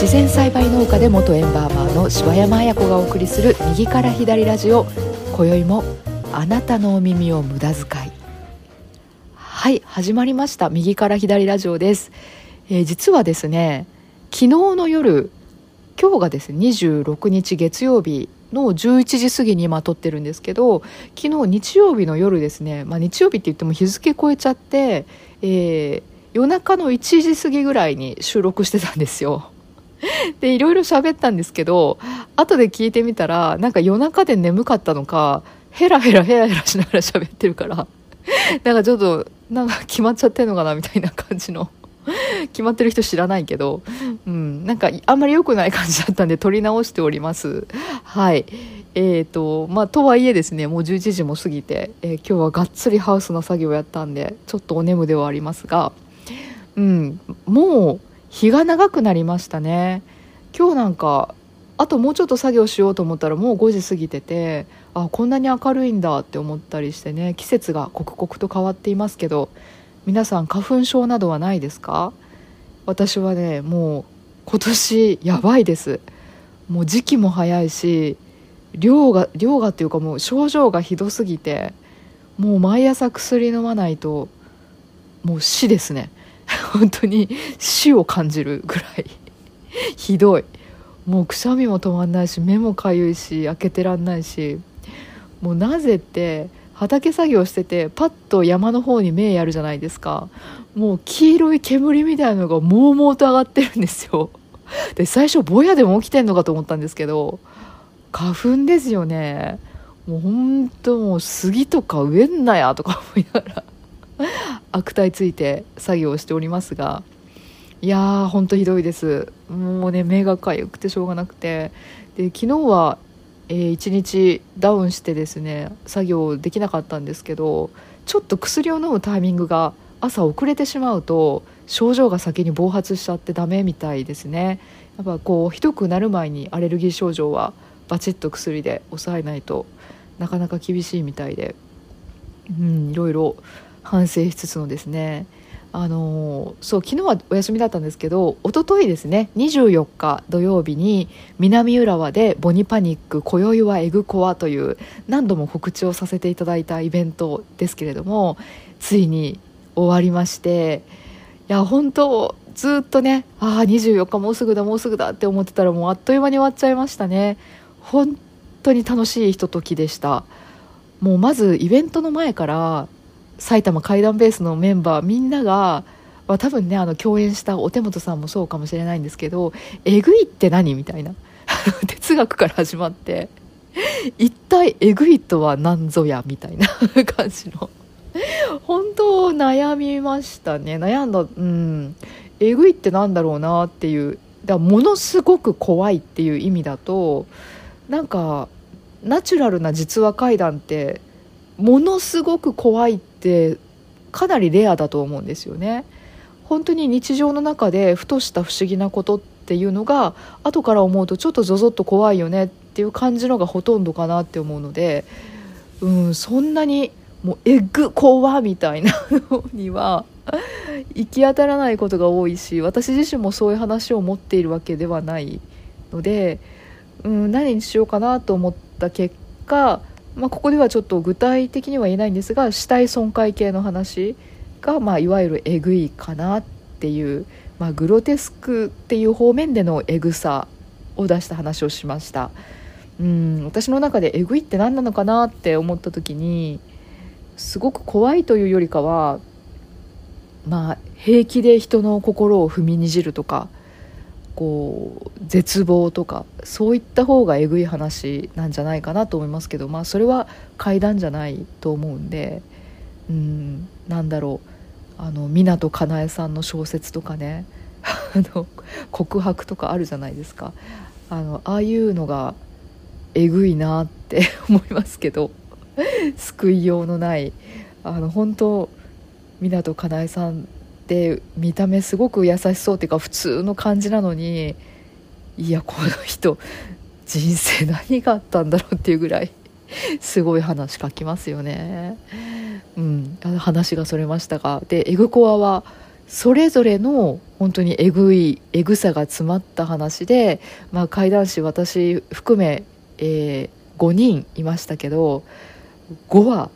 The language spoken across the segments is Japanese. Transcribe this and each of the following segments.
自然栽培農家で元エンバーマーの柴山彩子がお送りする右から左ラジオ。今宵もあなたのお耳を無駄遣い。始まりました。右から左ラジオです、えー実はですね昨日の夜今日がですね26日月曜日の11時過ぎに今撮ってるんですけど昨日日曜日の夜ですね、まあ、日曜日って言っても日付超えちゃって、えー夜中の1時過ぎぐらいに収録してたんですよ。でいろいろ喋ったんですけど後で聞いてみたらなんか夜中で眠かったのかヘラヘラヘラヘラしながら喋ってるから。なんかちょっとなんか決まっちゃってんのかなみたいな感じの。決まってる人知らないけど、うん、なんかあんまり良くない感じだったんで撮り直しております。はい。えーとまあ、とはいえですねもう11時も過ぎて、えー今日はがっつりハウスの作業をやったんでちょっとお眠ではありますが、うん、もう日が長くなりましたね。今日なんかあともうちょっと作業しようと思ったらもう5時過ぎててあこんなに明るいんだって思ったりしてね季節が刻々と変わっていますけど皆さん花粉症などはないですか？私はねもう今年やばいです。もう時期も早いし量が量がっていうかもう症状がひどすぎてもう毎朝薬飲まないともう死ですね。本当に死を感じるぐらい。ひどい。もうくしゃみも止まんないし目もかゆいし開けてらんないしもうなぜって畑作業しててパッと山の方に目やるじゃないですか。もう黄色い煙みたいなのがもうもうと上がってるんですよ。で最初ぼやでも起きてんのかと思ったんですけど花粉ですよね。もうほんともう杉とか植えんなやとか思いながら悪態ついて作業しておりますがいやーほんとひどいです。もうね目がかゆくてしょうがなくて。で昨日は、えー一日ダウンしてですね作業できなかったんですけどちょっと薬を飲むタイミングが朝遅れてしまうと症状が先に暴発しちゃってダメみたいですね。やっぱこうひどくなる前にアレルギー症状はバチッと薬で抑えないとなかなか厳しいみたいでうんいろいろ反省しつつのですね。あのそう昨日はお休みだったんですけど一昨日ですね24日土曜日に南浦和で「ボニパニック今宵はエグコア」という何度も告知をさせていただいたイベントですけれどもついに終わりましていや本当ずっとねああ24日もうすぐだもうすぐだって思ってたらもうあっという間に終わっちゃいましたね。本当に楽しいひとときでした。もうまずイベントの前から埼玉怪談ベースのメンバーみんなが、まあ、多分ねあの共演したお手元さんもそうかもしれないんですけど「えぐいって何?」みたいな。哲学から始まって一体えぐいとは何ぞやみたいな 感じの。本当悩みましたね。悩んだうん。えぐいってなんだろうなっていう。だものすごく怖いっていう意味だとなんかナチュラルな実話怪談ってものすごく怖いってかなりレアだと思うんですよね。本当に日常の中でふとした不思議なことっていうのが後から思うとちょっとゾゾッと怖いよねっていう感じのがほとんどかなって思うのでうんそんなにもうエッグ怖みたいなのには行き当たらないことが多いし私自身もそういう話を持っているわけではないので、うん、何にしようかなと思った結果、まあ、ここではちょっと具体的には言えないんですが死体損壊系の話が、まあ、いわゆるえぐいかなっていう、まあ、グロテスクっていう方面でのえぐさを出した話をしました。うん私の中でえぐいって何なのかなって思った時にすごく怖いというよりかはまあ平気で人の心を踏みにじるとかこう絶望とかそういった方がえぐい話なんじゃないかなと思いますけどまあそれは怪談じゃないと思うんでうんなんだろう。あの湊かなえさんの小説とかね。あの告白とかあるじゃないですか。あのああいうのがえぐいなって 思いますけど救いようのない。あの本当湊かなえさんで見た目すごく優しそうっていうか普通の感じなのにいやこの人人生何があったんだろうっていうぐらいすごい話書きますよね。うん、話がそれましたがでエグコアはそれぞれの本当にえぐいえぐさが詰まった話で、まあ、怪談師私含め、えー、5人いましたけど5話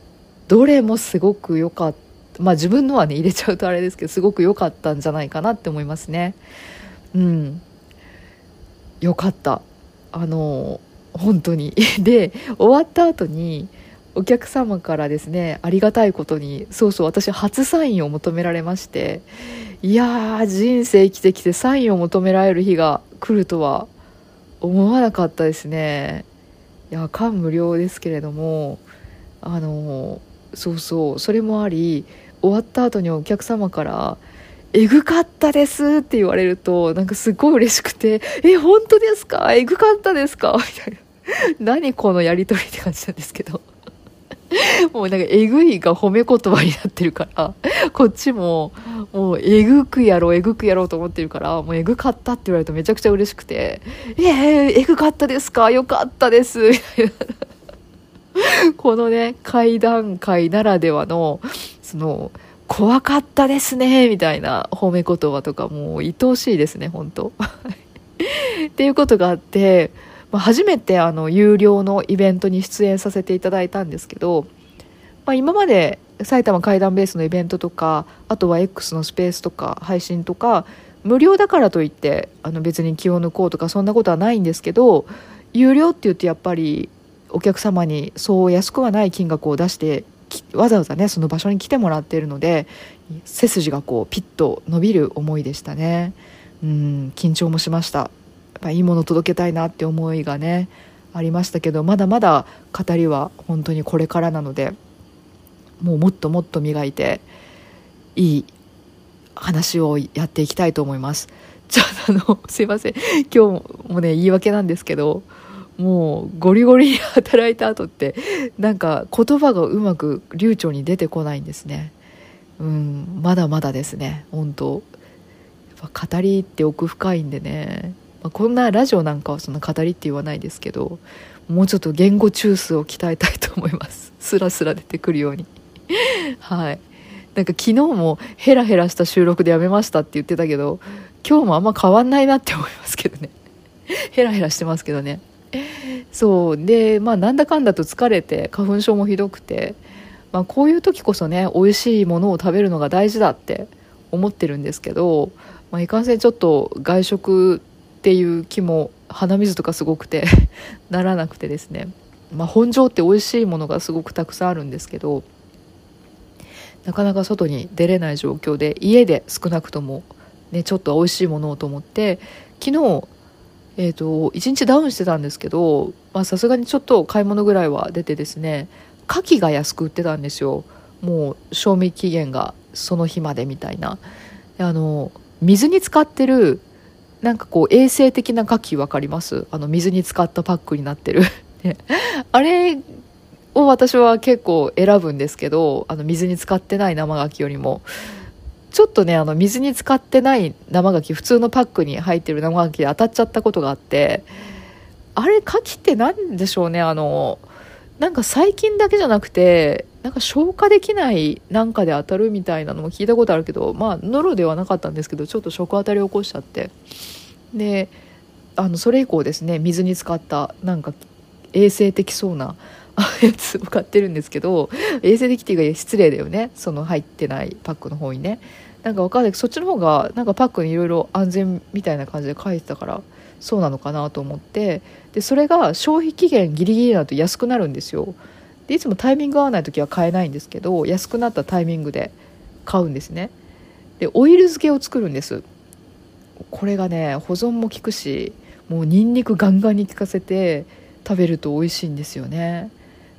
どれもすごく良かったまあ自分のはね入れちゃうとあれですけどすごく良かったんじゃないかなって思いますね。うん。良かった。あの本当に。で終わった後にお客様からですねありがたいことにそうそう私初サインを求められましていや人生生きてきてサインを求められる日が来るとは思わなかったですね。いや感無量ですけれどもあのそうそうそれもあり終わった後にお客様から「えぐかったです」って言われるとなんかすごい嬉しくて「え本当ですか？えぐかったですか?」みたいな 何このやり取りって感じなんですけど もうなんかえぐいが褒め言葉になってるから、こっちも、もうえぐくやろう、えぐくやろうと思ってるから、もうえぐかったって言われるとめちゃくちゃ嬉しくて、えー、えぐかったですか？よかったです。みたいな。このね、階段階ならではの、の、怖かったですね、みたいな褒め言葉とかもう愛おしいですね、本当。っていうことがあって、ま、初めてあの有料のイベントに出演させていただいたんですけど、まあ、今まで埼玉怪談ベースのイベントとかあとは X のスペースとか配信とか無料だからといってあの別に気を抜こうとかそんなことはないんですけど有料って言ってやっぱりお客様にそう安くはない金額を出してわざわざねその場所に来てもらっているので背筋がこうピッと伸びる思いでしたね。うん緊張もしました。ぱいいもの届けたいなって思いがねありましたけどまだまだ語りは本当にこれからなのでもうもっともっと磨いていい話をやっていきたいと思います。ちょっとあのすいません。今日もね言い訳なんですけどもうゴリゴリに働いた後ってなんか言葉がうまく流暢に出てこないんですね。うんまだまだですね本当。やっぱ語りって奥深いんでね。まあ、こんなラジオなんかはそんな語りって言わないですけどもうちょっと言語中枢を鍛えたいと思います。スラスラ出てくるように。はい。なんか昨日もヘラヘラした収録でやめましたって言ってたけど今日もあんま変わんないなって思いますけどね。ヘラヘラしてますけどね。そう。でまあなんだかんだと疲れて花粉症もひどくて、まあ、こういう時こそね美味しいものを食べるのが大事だって思ってるんですけど、まあ、いかんせんちょっと外食っていう気も鼻水とかすごくて ならなくてですね、まあ、本庄って美味しいものがすごくたくさんあるんですけどなかなか外に出れない状況で家で少なくとも、ね、ちょっと美味しいものをと思って昨日えーと、1日ダウンしてたんですけどさすがにちょっと買い物ぐらいは出てですね牡蠣が安く売ってたんですよ。もう賞味期限がその日までみたいな。あの水に浸ってるなんかこう衛生的な牡蠣分かります？あの水に浸かったパックになってる。あれを私は結構選ぶんですけどあの水に浸かってない生牡蠣よりも。ちょっとねあの水に浸かってない生牡蠣普通のパックに入ってる生牡蠣で当たっちゃったことがあってあれ牡蠣って何でしょうねあのなんか最近だけじゃなくてなんか消化できないなんかで当たるみたいなのも聞いたことあるけどまあノロではなかったんですけどちょっと食当たりを起こしちゃって。であのそれ以降ですね水に浸かったなんか衛生的そうな やつを買ってるんですけど衛生的っていうか失礼だよね。その入ってないパックの方にね。なんか分かんない。けどそっちの方がなんかパックにいろいろ安全みたいな感じで書いてたからそうなのかなと思って。でそれが消費期限ギリギリだと安くなるんですよ。でいつもタイミング合わない時は買えないんですけど安くなったタイミングで買うんですね。でオイル漬けを作るんです。これがね保存も効くしもうニンニクガンガンに効かせて食べると美味しいんですよね。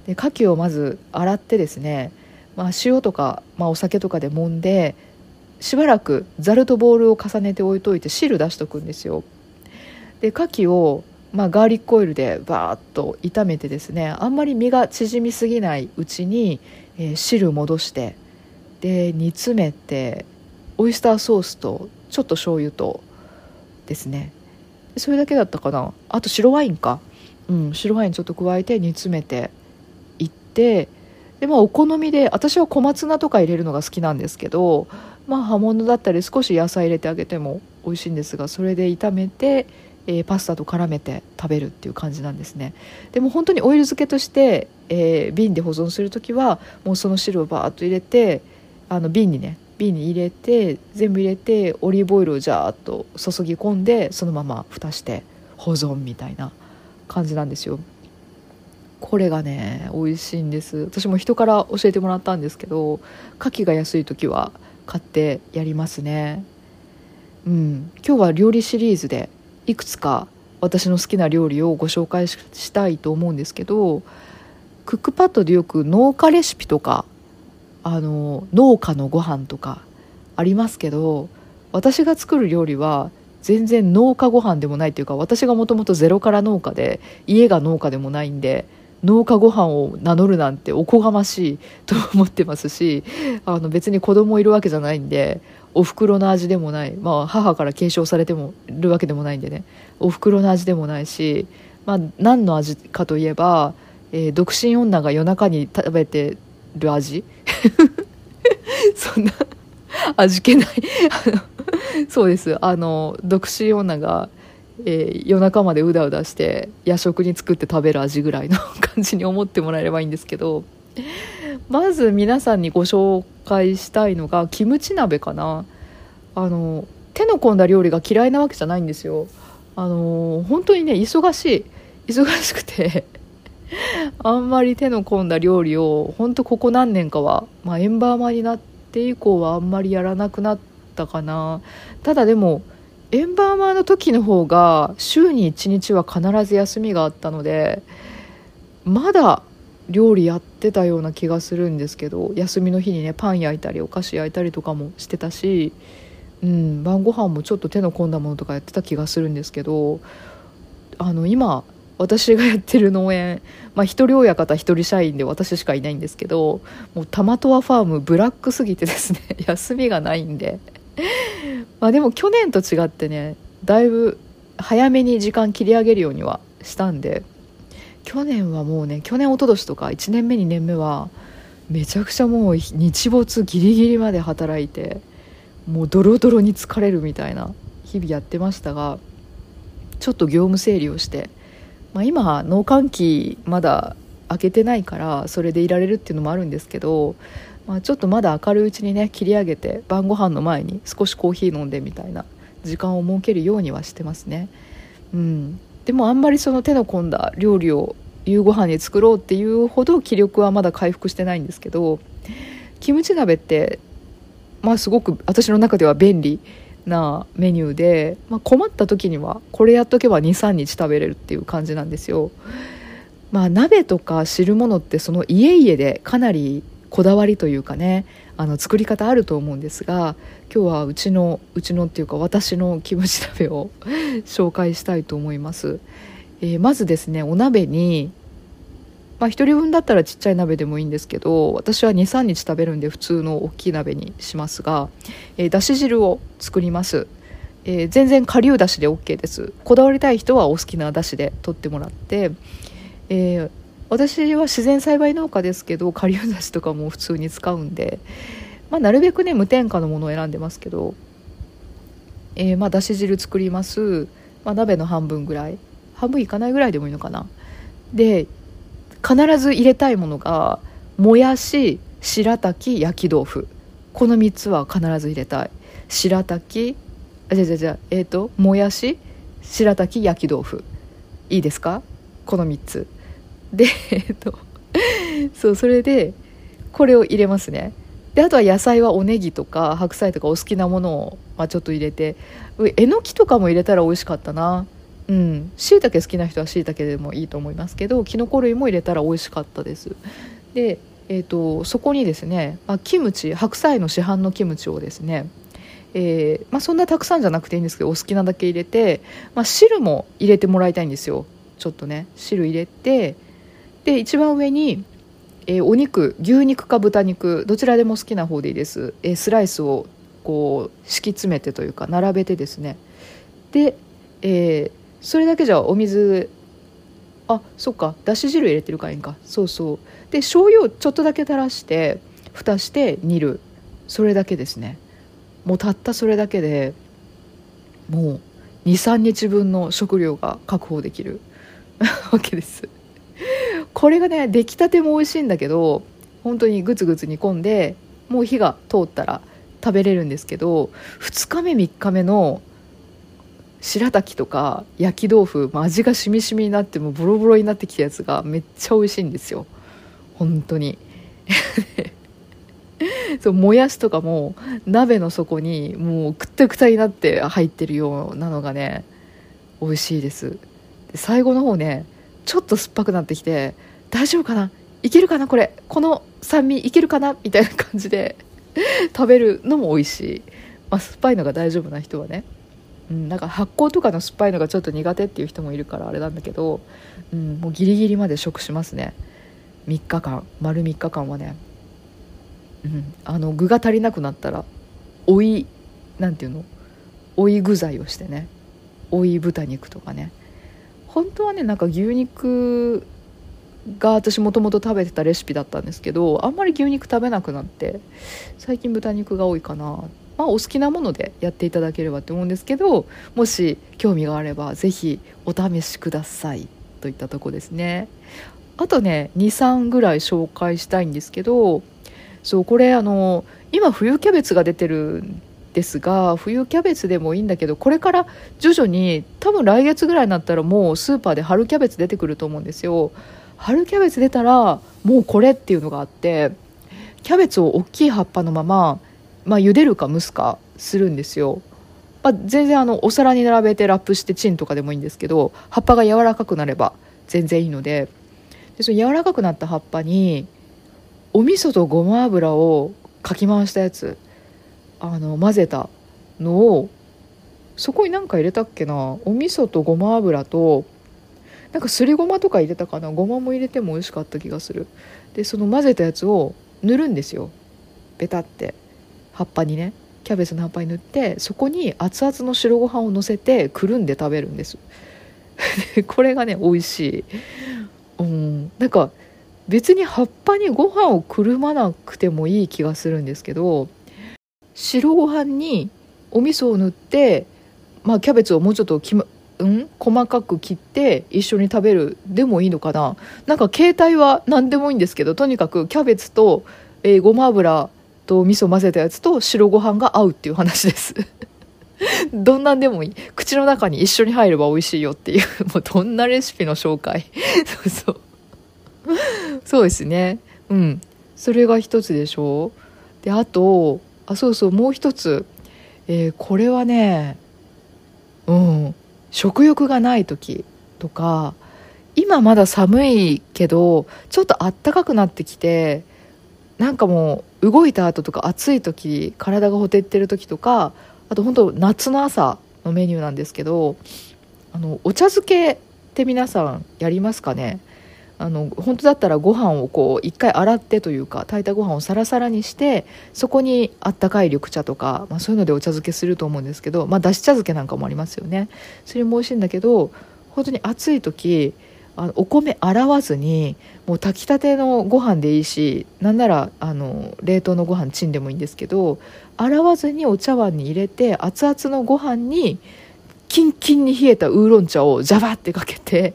で牡蠣をまず洗ってですね、まあ、塩とか、まあ、お酒とかで揉んでしばらくざるとボウルを重ねて置いといて汁出しとくんですよ。で牡蠣をまあ、ガーリックオイルでバーッと炒めてですねあんまり身が縮みすぎないうちに、えー、汁戻してで煮詰めてオイスターソースとちょっと醤油とですね。それだけだったかな。あと白ワインか、うん、白ワインちょっと加えて煮詰めててでまあお好みで私は小松菜とか入れるのが好きなんですけどまあ葉物だったり少し野菜入れてあげても美味しいんですがそれで炒めて、えー、パスタと絡めて食べるっていう感じなんですね。でも本当にオイル漬けとして、えー、瓶で保存する時はもうその汁をバーッと入れてあの瓶にね瓶に入れて全部入れてオリーブオイルをジャーッと注ぎ込んでそのまま蓋して保存みたいな感じなんですよ。これがね美味しいんです。私も人から教えてもらったんですけど牡蠣が安い時は買ってやりますね。うん。今日は料理シリーズでいくつか私の好きな料理をご紹介したいと思うんですけどクックパッドでよく農家レシピとかあの農家のご飯とかありますけど私が作る料理は全然農家ご飯でもないというか私がもともとゼロから農家で家が農家でもないんで農家ご飯を名乗るなんておこがましいと思ってますしあの別に子供いるわけじゃないんでお袋の味でもない、まあ、母から継承されてもるわけでもないんでね。お袋の味でもないし、まあ、何の味かといえば、えー、独身女が夜中に食べてる味。そんな味気ない。そうです。あの独身女が、えー、夜中までうだうだして夜食に作って食べる味ぐらいの感じに思ってもらえればいいんですけどまず皆さんにご紹介したいのがキムチ鍋かな。あの手の込んだ料理が嫌いなわけじゃないんですよ。あの本当にね忙しい。忙しくてあんまり手の込んだ料理を本当ここ何年かは、まあ、エンバーマになって以降はあんまりやらなくなったかな。ただでもエンバーマーの時の方が週に1日は必ず休みがあったのでまだ料理やってたような気がするんですけど休みの日にねパン焼いたりお菓子焼いたりとかもしてたし、うん、晩ご飯もちょっと手の込んだものとかやってた気がするんですけどあの今私がやってる農園、まあ、一人親方一人社員で私しかいないんですけどもうタマトワファームブラックすぎてですね 休みがないんで。まあでも去年と違ってねだいぶ早めに時間切り上げるようにはしたんで去年はもうね去年一昨年とか1年目2年目はめちゃくちゃもう日没ギリギリまで働いてもうドロドロに疲れるみたいな日々やってましたがちょっと業務整理をしてまあ、今農閑期まだ開けてないからそれでいられるっていうのもあるんですけど、まあ、ちょっとまだ明るいうちにね切り上げて晩ご飯の前に少しコーヒー飲んでみたいな時間を設けるようにはしてますね。うん、でもあんまりその手の込んだ料理を夕ご飯に作ろうっていうほど気力はまだ回復してないんですけどキムチ鍋ってまあすごく私の中では便利なメニューで、まあ、困った時にはこれやっとけば23日食べれるっていう感じなんですよ。まあ、鍋とか汁物ってその家々でかなりこだわりというかねあの作り方あると思うんですが今日はうちのうちのっていうか私のキムチ鍋を紹介したいと思います、えー、まずですねお鍋にまあ、1人分だったらちっちゃい鍋でもいいんですけど私は23日食べるんで普通の大きい鍋にしますが、えー、だし汁を作ります、えー、全然顆粒だしで OK です。こだわりたい人はお好きなだしで取ってもらって、えー、私は自然栽培農家ですけど顆粒だしとかも普通に使うんで、まあ、なるべくね無添加のものを選んでますけど、えー、まあだし汁作ります、まあ、鍋の半分ぐらい。半分いかないぐらいでもいいのかな。で必ず入れたいものがもやし白滝焼き豆腐。この3つは必ず入れたい。白滝あじゃじゃじゃえっ、ー、ともやし白滝焼き豆腐。いいですか？この3つ。で えっ、とそうそれでこれを入れますね。であとは野菜はおネギとか白菜とかお好きなものを、まあ、ちょっと入れてえのきとかも入れたら美味しかったな。うん。しいたけ好きな人はしいたけでもいいと思いますけどきのこ類も入れたら美味しかったです。で、えーと、そこにですね、まあ、キムチ白菜の市販のキムチをですねえー、まあ、そんなたくさんじゃなくていいんですけどお好きなだけ入れて、まあ、汁も入れてもらいたいんですよ。ちょっとね汁入れてで一番上に、えー、お肉牛肉か豚肉どちらでも好きな方でいいです、えー、スライスをこう敷き詰めてというか並べてですね。で、えー、それだけじゃお水あそっかだし汁入れてるからいいんか。そうそう。で醤油をちょっとだけ垂らして蓋して煮る。それだけですね。もうたったそれだけでもう23日分の食料が確保できる。わけです。これがね出来たても美味しいんだけど本当にグツグツ煮込んでもう火が通ったら食べれるんですけど2日目3日目の白滝とか焼き豆腐、まあ、味がしみしみになってもボロボロになってきたやつがめっちゃ美味しいんですよ。本当に。そうもやしとかも鍋の底にもうくったくたになって入ってるようなのがね美味しいです。で最後の方ねちょっと酸っぱくなってきて大丈夫かな？いけるかな？これ。この酸味いけるかな？みたいな感じで 食べるのも美味しい、まあ、酸っぱいのが大丈夫な人はね、うん、なんか発酵とかの酸っぱいのがちょっと苦手っていう人もいるからあれなんだけど、うん、もうギリギリまで食しますね。3日間。丸3日間はね。うん、あの具が足りなくなったら追いなんていうの？追い具材をしてね。追い豚肉とかね。本当はねなんか牛肉が私もともと食べてたレシピだったんですけどあんまり牛肉食べなくなって最近豚肉が多いかな。まあお好きなものでやっていただければと思うんですけどもし興味があれば是非お試しくださいといったとこですね。あとね23ぐらい紹介したいんですけどそうこれあの今冬キャベツが出てるんですが冬キャベツでもいいんだけどこれから徐々に多分来月ぐらいになったらもうスーパーで春キャベツ出てくると思うんですよ。春キャベツ出たらもうこれっていうのがあってキャベツを大きい葉っぱのまま、まあ、茹でるか蒸すかするんですよ、まあ、全然あのお皿に並べてラップしてチンとかでもいいんですけど葉っぱが柔らかくなれば全然いいので。でその柔らかくなった葉っぱにお味噌とごま油をかき回したやつあの混ぜたのをそこに何か入れたっけなお味噌とごま油となんかすりごまとか入れたかな？ごまも入れても美味しかった気がする。でその混ぜたやつを塗るんですよ。ベタって。葉っぱにね。キャベツの葉っぱに塗ってそこに熱々の白ご飯をのせてくるんで食べるんです。これがね美味しい。うん。なんか別に葉っぱにご飯をくるまなくてもいい気がするんですけど白ご飯にお味噌を塗って、まあ、キャベツをもうちょっとき、ま、ん？細かく切って一緒に食べるでもいいのかな？なんか形態は何でもいいんですけどとにかくキャベツと、えー、ごま油と味噌混ぜたやつと白ご飯が合うっていう話です。どんなんでもいい。口の中に一緒に入れば美味しいよっていう。もうどんなレシピの紹介？そうそう。そうですね。うん。それが一つでしょ？であとあそうそうもう一つ、えー、これはねうん。食欲がない時とか今まだ寒いけどちょっとあったかくなってきてなんかもう動いた後とか暑い時体がほてってる時とかあと本当夏の朝のメニューなんですけどあのお茶漬けって皆さんやりますかね？あの本当だったらご飯をこう一回洗ってというか炊いたご飯をサラサラにしてそこにあったかい緑茶とか、まあ、そういうのでお茶漬けすると思うんですけど、まあ、だし茶漬けなんかもありますよね。それも美味しいんだけど本当に暑い時あのお米洗わずにもう炊きたてのご飯でいいしなんならあの冷凍のご飯チンでもいいんですけど洗わずにお茶碗に入れて熱々のご飯にキンキンに冷えたウーロン茶をジャバってかけて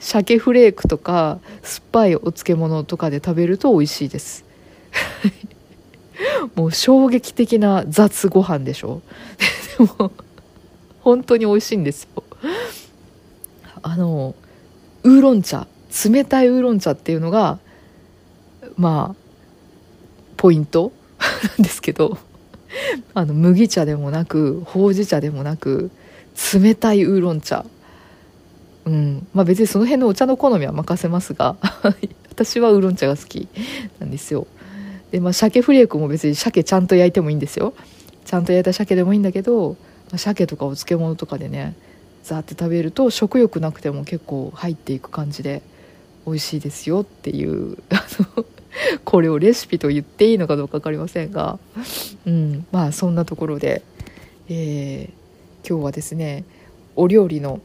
鮭フレークとか酸っぱいお漬物とかで食べると美味しいです。もう衝撃的な雑ご飯でしょ。でも本当に美味しいんですよ。あのウーロン茶冷たいウーロン茶っていうのがまあポイント？なんですけど。あの麦茶でもなくほうじ茶でもなく冷たいウーロン茶。うん。まあ、別にその辺のお茶の好みは任せますが 私はウーロン茶が好きなんですよ。でまあ鮭フレークも別に鮭ちゃんと焼いてもいいんですよ。ちゃんと焼いた鮭でもいいんだけど、まあ、鮭とかお漬物とかでねザーって食べると食欲なくても結構入っていく感じで美味しいですよっていう あのこれをレシピと言っていいのかどうか分かりませんが、うん、まあそんなところで、えー、今日はですねお料理の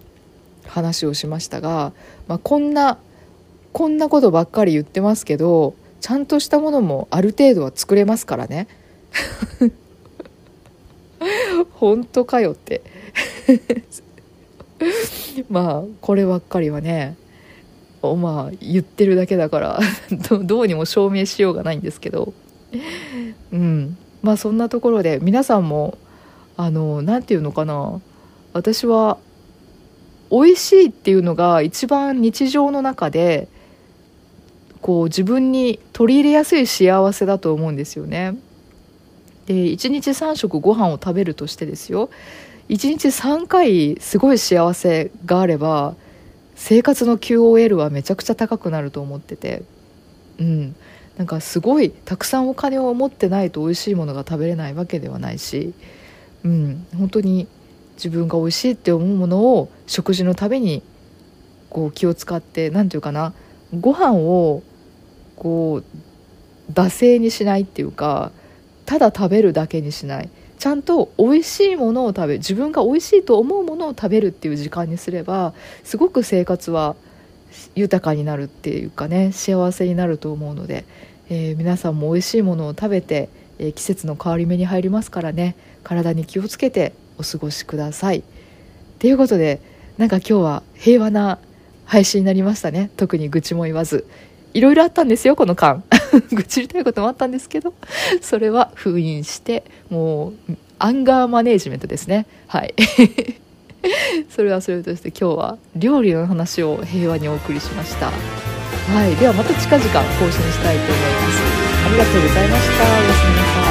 話をしましたが、まあ、こんなこんなことばっかり言ってますけどちゃんとしたものもある程度は作れますからね。本当かよって。まあこればっかりはねまあ言ってるだけだから どうにも証明しようがないんですけど。うん。まあそんなところで皆さんもあの何て言うのかな。私は美味しいっていうのが一番日常の中でこう自分に取り入れやすい幸せだと思うんですよね。で1日3食ご飯を食べるとしてですよ。1日3回すごい幸せがあれば生活の QOL はめちゃくちゃ高くなると思ってて。うん。なんかすごいたくさんお金を持ってないと美味しいものが食べれないわけではないし、うん、本当に自分が美味しいって思うものを食事のためにこう気を使って何て言うかなご飯をこう惰性にしないっていうかただ食べるだけにしない。ちゃんと美味しいものを食べ自分が美味しいと思うものを食べるっていう時間にすればすごく生活は豊かになるっていうかね幸せになると思うので、えー、皆さんも美味しいものを食べて、えー、季節の変わり目に入りますからね体に気をつけてお過ごしください。ということでなんか今日は平和な配信になりましたね。特に愚痴も言わず。いろいろあったんですよこの間。愚痴りたいこともあったんですけど。それは封印してもうアンガーマネージメントですね。はい。それはそれとして今日は料理の話を平和にお送りしました。はい。ではまた近々更新したいと思います。ありがとうございました。おやすみなさい。